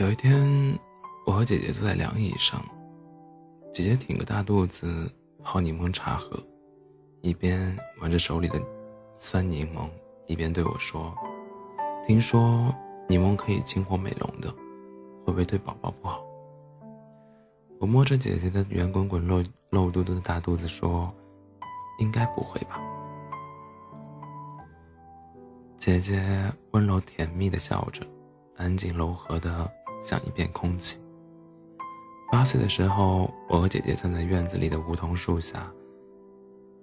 有一天，我和姐姐坐在凉椅上，姐姐挺个大肚子泡柠檬茶喝，一边玩着手里的酸柠檬，一边对我说：“听说柠檬可以清火美容的，会不会对宝宝不好？”我摸着姐姐的圆滚滚、肉肉嘟嘟的大肚子说：“应该不会吧。”姐姐温柔甜蜜的笑着，安静柔和的。像一片空气。八岁的时候，我和姐姐站在院子里的梧桐树下，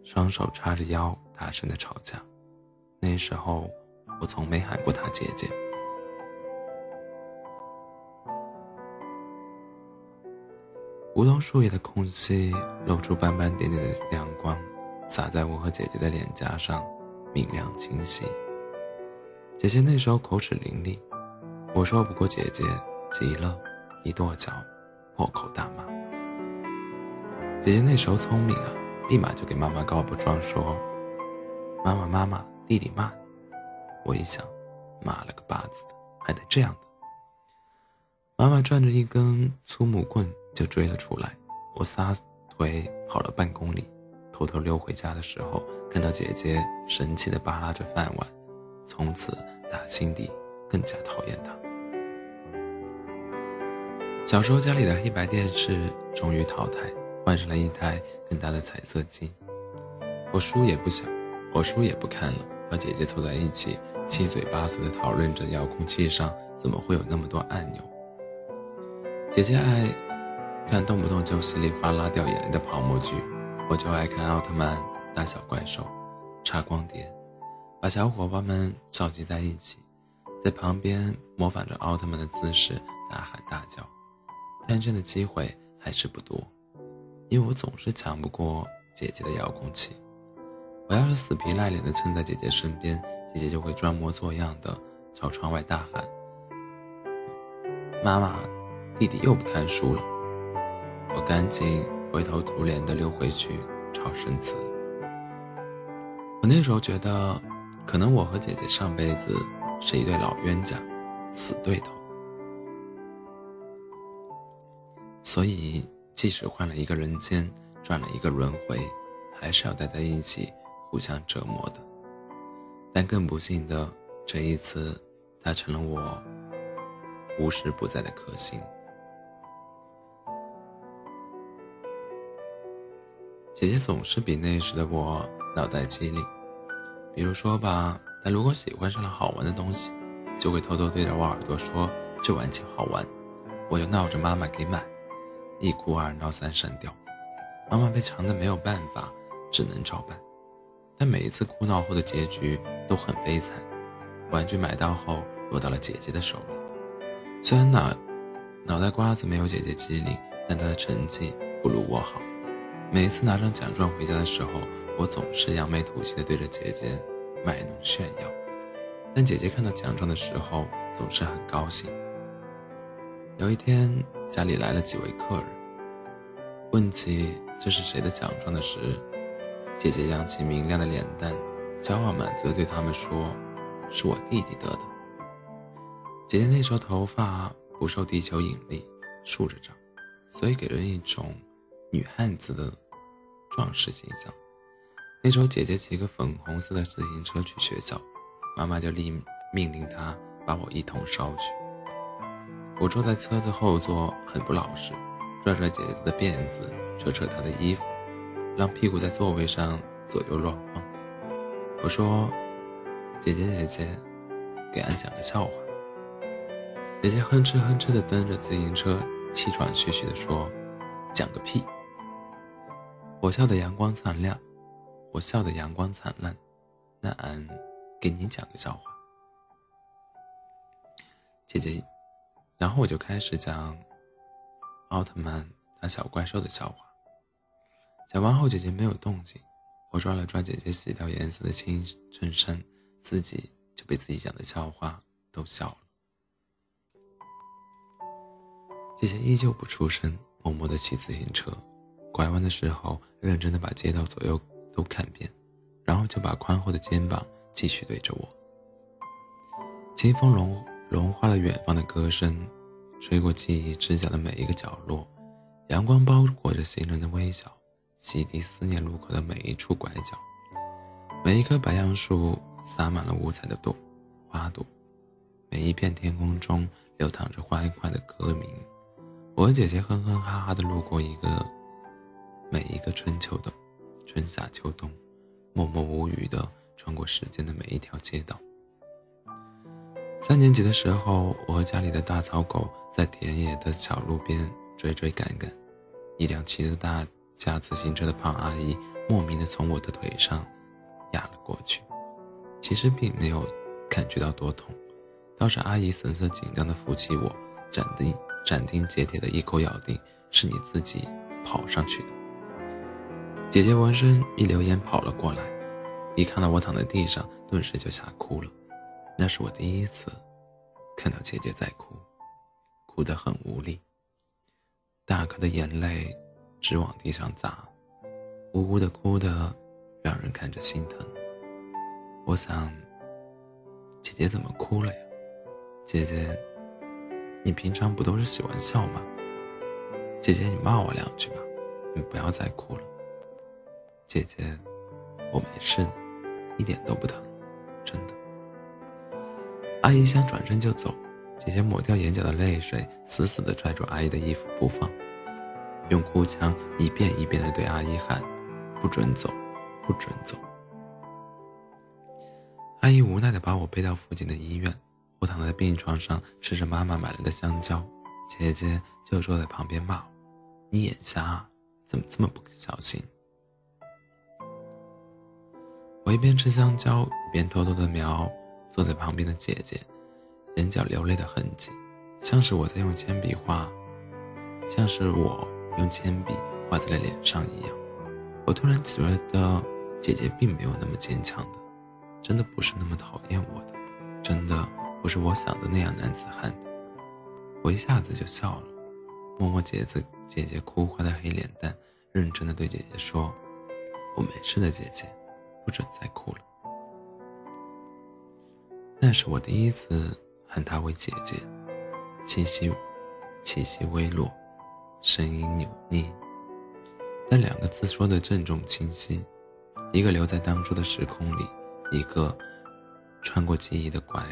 双手叉着腰，大声的吵架。那时候，我从没喊过她姐姐。梧桐树叶的空隙露出斑斑点点的亮光，洒在我和姐姐的脸颊上，明亮清晰。姐姐那时候口齿伶俐，我说不过姐姐。急了，一跺脚，破口大骂。姐姐那时候聪明啊，立马就给妈妈告不状，说：“妈妈，妈妈，弟弟骂你。”我一想，骂了个巴子的，还得这样的。妈妈转着一根粗木棍就追了出来，我撒腿跑了半公里，偷偷溜回家的时候，看到姐姐神气的扒拉着饭碗，从此打心底更加讨厌她。小时候家里的黑白电视终于淘汰，换上了一台更大的彩色机。我书也不想，我书也不看了，和姐姐凑在一起，七嘴八舌地讨论着遥控器上怎么会有那么多按钮。姐姐爱看动不动就稀里哗啦掉眼泪的泡沫剧，我就爱看奥特曼大小怪兽，插光碟，把小伙伴们召集在一起，在旁边模仿着奥特曼的姿势大喊大叫。但真的机会还是不多，因为我总是抢不过姐姐的遥控器。我要是死皮赖脸的蹭在姐姐身边，姐姐就会装模作样的朝窗外大喊：“妈妈，弟弟又不看书了。”我赶紧灰头土脸的溜回去抄生词。我那时候觉得，可能我和姐姐上辈子是一对老冤家，死对头。所以，即使换了一个人间，转了一个轮回，还是要待在一起，互相折磨的。但更不幸的，这一次，他成了我无时不在的克星。姐姐总是比那时的我脑袋机灵。比如说吧，她如果喜欢上了好玩的东西，就会偷偷对着我耳朵说：“这玩具好玩。”我就闹着妈妈给买。一哭二闹三上吊，妈妈被强的没有办法，只能照办。但每一次哭闹后的结局都很悲惨，玩具买到后落到了姐姐的手里。虽然脑脑袋瓜子没有姐姐机灵，但她的成绩不如我好。每一次拿上奖状回家的时候，我总是扬眉吐气的对着姐姐卖弄炫耀。但姐姐看到奖状的时候，总是很高兴。有一天，家里来了几位客人，问起这是谁的奖状的时，姐姐扬起明亮的脸蛋，骄傲满足地对他们说：“是我弟弟得的。”姐姐那时候头发不受地球引力，竖着长，所以给人一种女汉子的壮实形象。那时候，姐姐骑个粉红色的自行车去学校，妈妈就立命令她把我一同捎去。我坐在车子后座，很不老实，拽拽姐姐的辫子，扯扯她的衣服，让屁股在座位上左右乱晃。我说：“姐姐姐姐，给俺讲个笑话。”姐姐哼哧哼哧地蹬着自行车，气喘吁吁地说：“讲个屁！”我笑得阳光灿烂，我笑得阳光灿烂，那俺给你讲个笑话。姐姐。然后我就开始讲奥特曼打小怪兽的笑话。讲完后，姐姐没有动静，我抓了抓姐姐洗掉颜色的青衬衫，自己就被自己讲的笑话逗笑了。姐姐依旧不出声，默默地骑自行车，拐弯的时候认真地把街道左右都看遍，然后就把宽厚的肩膀继续对着我。清风龙。融化了远方的歌声，吹过记忆直角的每一个角落，阳光包裹着行人的微笑，洗涤思念路口的每一处拐角。每一棵白杨树洒满了五彩的朵花朵，每一片天空中流淌着欢快的歌鸣。我和姐姐哼哼哈哈的路过一个每一个春秋冬，春夏秋冬，默默无语的穿过时间的每一条街道。三年级的时候，我和家里的大草狗在田野的小路边追追赶赶，一辆骑着大架自行车的胖阿姨莫名的从我的腿上压了过去。其实并没有感觉到多痛，倒是阿姨神色紧张的扶起我，斩钉斩钉截铁的一口咬定是你自己跑上去的。姐姐闻声一溜烟跑了过来，一看到我躺在地上，顿时就吓哭了。那是我第一次看到姐姐在哭，哭得很无力，大颗的眼泪直往地上砸，呜呜的哭得让人看着心疼。我想，姐姐怎么哭了呀？姐姐，你平常不都是喜欢笑吗？姐姐，你骂我两句吧，你不要再哭了。姐姐，我没事的，一点都不疼，真的。阿姨想转身就走，姐姐抹掉眼角的泪水，死死地拽住阿姨的衣服不放，用哭腔一遍一遍地对阿姨喊：“不准走，不准走。”阿姨无奈地把我背到附近的医院，我躺在病床上吃着妈妈买来的香蕉，姐姐就坐在旁边骂我：“你眼瞎，怎么这么不小心？”我一边吃香蕉，一边偷偷地瞄。坐在旁边的姐姐，眼角流泪的痕迹，像是我在用铅笔画，像是我用铅笔画在了脸上一样。我突然觉得姐姐并没有那么坚强的，真的不是那么讨厌我的，真的不是我想的那样男子汉的。我一下子就笑了，摸摸姐姐姐姐哭花的黑脸蛋，认真的对姐姐说：“我没事的，姐姐，不准再哭了。”那是我第一次喊她为姐姐，气息，气息微弱，声音扭捏，但两个字说的郑重清晰，一个留在当初的时空里，一个穿过记忆的拐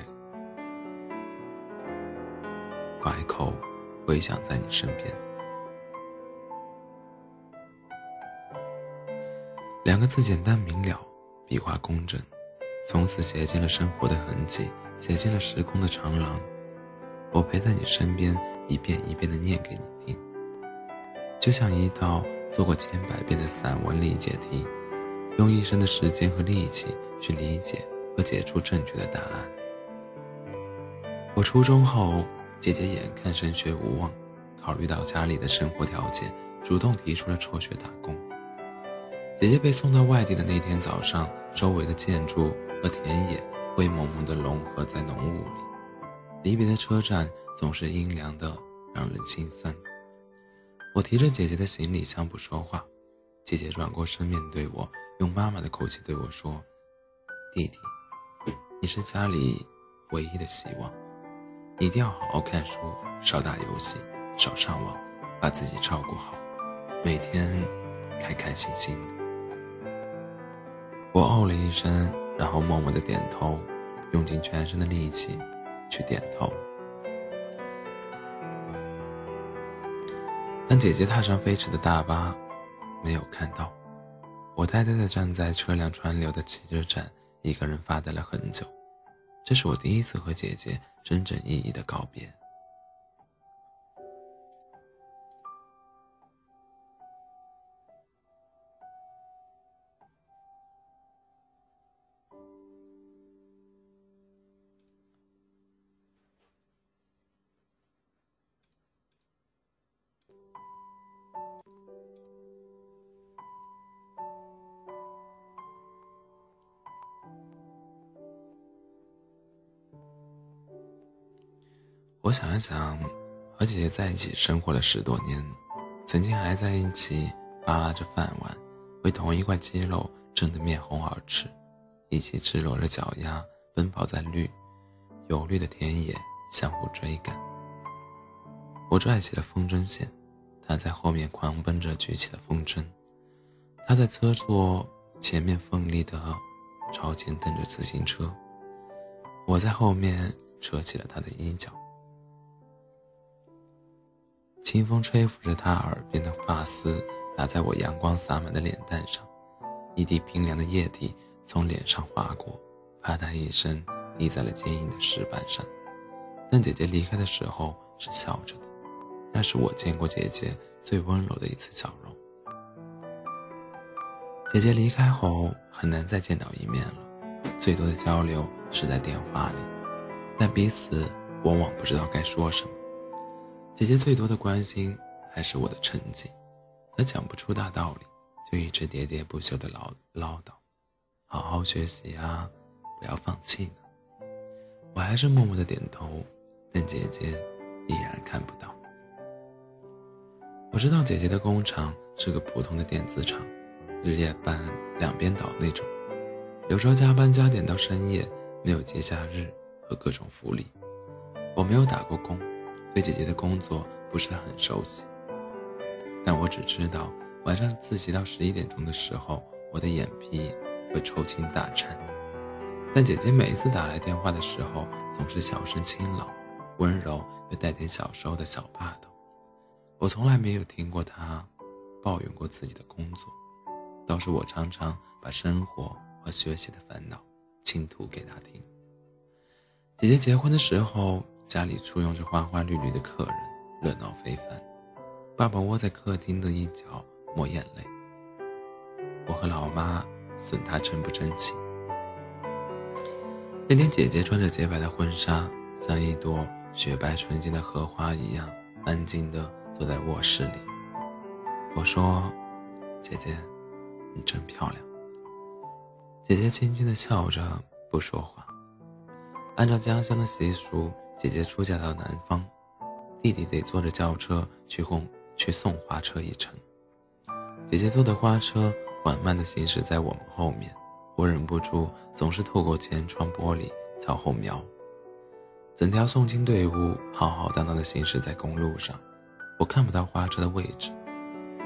拐口，回响在你身边。两个字简单明了，笔画工整。从此写进了生活的痕迹，写进了时空的长廊。我陪在你身边，一遍一遍地念给你听，就像一道做过千百遍的散文理解题，用一生的时间和力气去理解和解出正确的答案。我初中后，姐姐眼看升学无望，考虑到家里的生活条件，主动提出了辍学打工。姐姐被送到外地的那天早上，周围的建筑和田野灰蒙蒙地融合在浓雾里。离别的车站总是阴凉的，让人心酸。我提着姐姐的行李箱不说话，姐姐转过身面对我，用妈妈的口气对我说：“弟弟，你是家里唯一的希望，一定要好好看书，少打游戏，少上网，把自己照顾好，每天开开心心。”我哦了一声，然后默默的点头，用尽全身的力气去点头。当姐姐踏上飞驰的大巴，没有看到，我呆呆的站在车辆川流的汽车站，一个人发呆了很久。这是我第一次和姐姐真正意义的告别。我想了想，和姐姐在一起生活了十多年，曾经还在一起扒拉着饭碗，为同一块鸡肉争得面红耳赤，一起赤裸着脚丫奔跑在绿、油绿的田野，相互追赶。我拽起了风筝线，他在后面狂奔着举起了风筝。他在车座前面奋力的朝前蹬着自行车，我在后面扯起了他的衣角。清风吹拂着他耳边的发丝，打在我阳光洒满的脸蛋上，一滴冰凉的液体从脸上划过，啪嗒一声滴在了坚硬的石板上。但姐姐离开的时候是笑着的，那是我见过姐姐最温柔的一次笑容。姐姐离开后很难再见到一面了，最多的交流是在电话里，但彼此往往不知道该说什么。姐姐最多的关心还是我的成绩，她讲不出大道理，就一直喋喋不休的唠唠叨：“好好学习啊，不要放弃呢。”我还是默默的点头，但姐姐依然看不到。我知道姐姐的工厂是个普通的电子厂。日夜班两边倒那种，有时候加班加点到深夜，没有节假日和各种福利。我没有打过工，对姐姐的工作不是很熟悉。但我只知道晚上自习到十一点钟的时候，我的眼皮会抽筋打颤。但姐姐每一次打来电话的时候，总是小声清朗，温柔又带点小时候的小霸道。我从来没有听过她抱怨过自己的工作。倒是我常常把生活和学习的烦恼倾吐给她听。姐姐结婚的时候，家里簇拥着花花绿绿的客人，热闹非凡。爸爸窝在客厅的一角抹眼泪。我和老妈损他争不争气。那天，姐姐穿着洁白的婚纱，像一朵雪白纯净的荷花一样，安静地坐在卧室里。我说：“姐姐。”你真漂亮。姐姐轻轻的笑着，不说话。按照家乡的习俗，姐姐出嫁到南方，弟弟得坐着轿车去送去送花车一程。姐姐坐的花车缓慢的行驶在我们后面，我忍不住总是透过前窗玻璃朝后瞄。整条送亲队伍浩浩荡荡的行驶在公路上，我看不到花车的位置。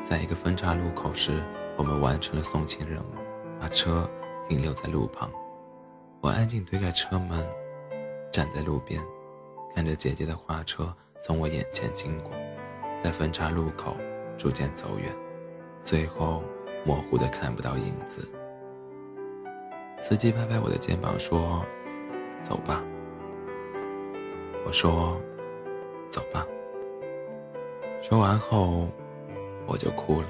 在一个分岔路口时。我们完成了送亲任务，把车停留在路旁。我安静推开车门，站在路边，看着姐姐的花车从我眼前经过，在分岔路口逐渐走远，最后模糊的看不到影子。司机拍拍我的肩膀说：“走吧。”我说：“走吧。”说完后，我就哭了。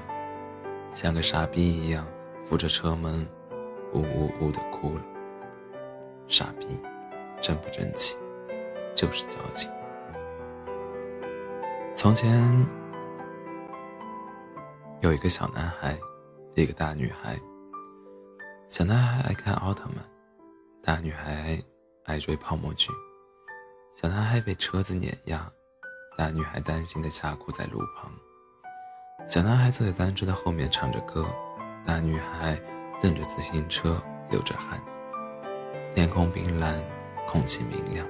像个傻逼一样扶着车门，呜呜呜的哭了。傻逼，真不争气，就是矫情。从前有一个小男孩，一个大女孩。小男孩爱看奥特曼，大女孩爱追泡沫剧。小男孩被车子碾压，大女孩担心的吓哭在路旁。小男孩坐在单车的后面唱着歌，大女孩蹬着自行车流着汗。天空冰蓝，空气明亮，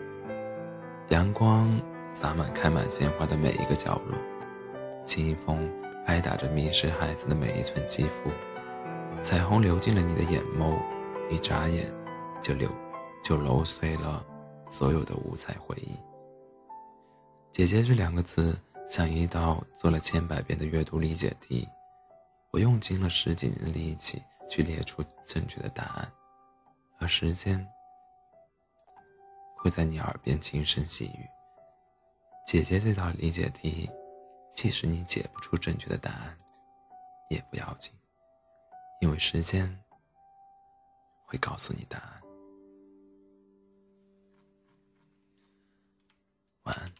阳光洒满开满鲜花的每一个角落，清风拍打着迷失孩子的每一寸肌肤，彩虹流进了你的眼眸，一眨眼就流就揉碎了所有的五彩回忆。姐姐这两个字。像一道做了千百遍的阅读理解题，我用尽了十几年的力气去列出正确的答案，而时间会在你耳边轻声细语。姐姐这道理解题即使你解不出正确的答案也不要紧因为时间会告诉你答案。晚安。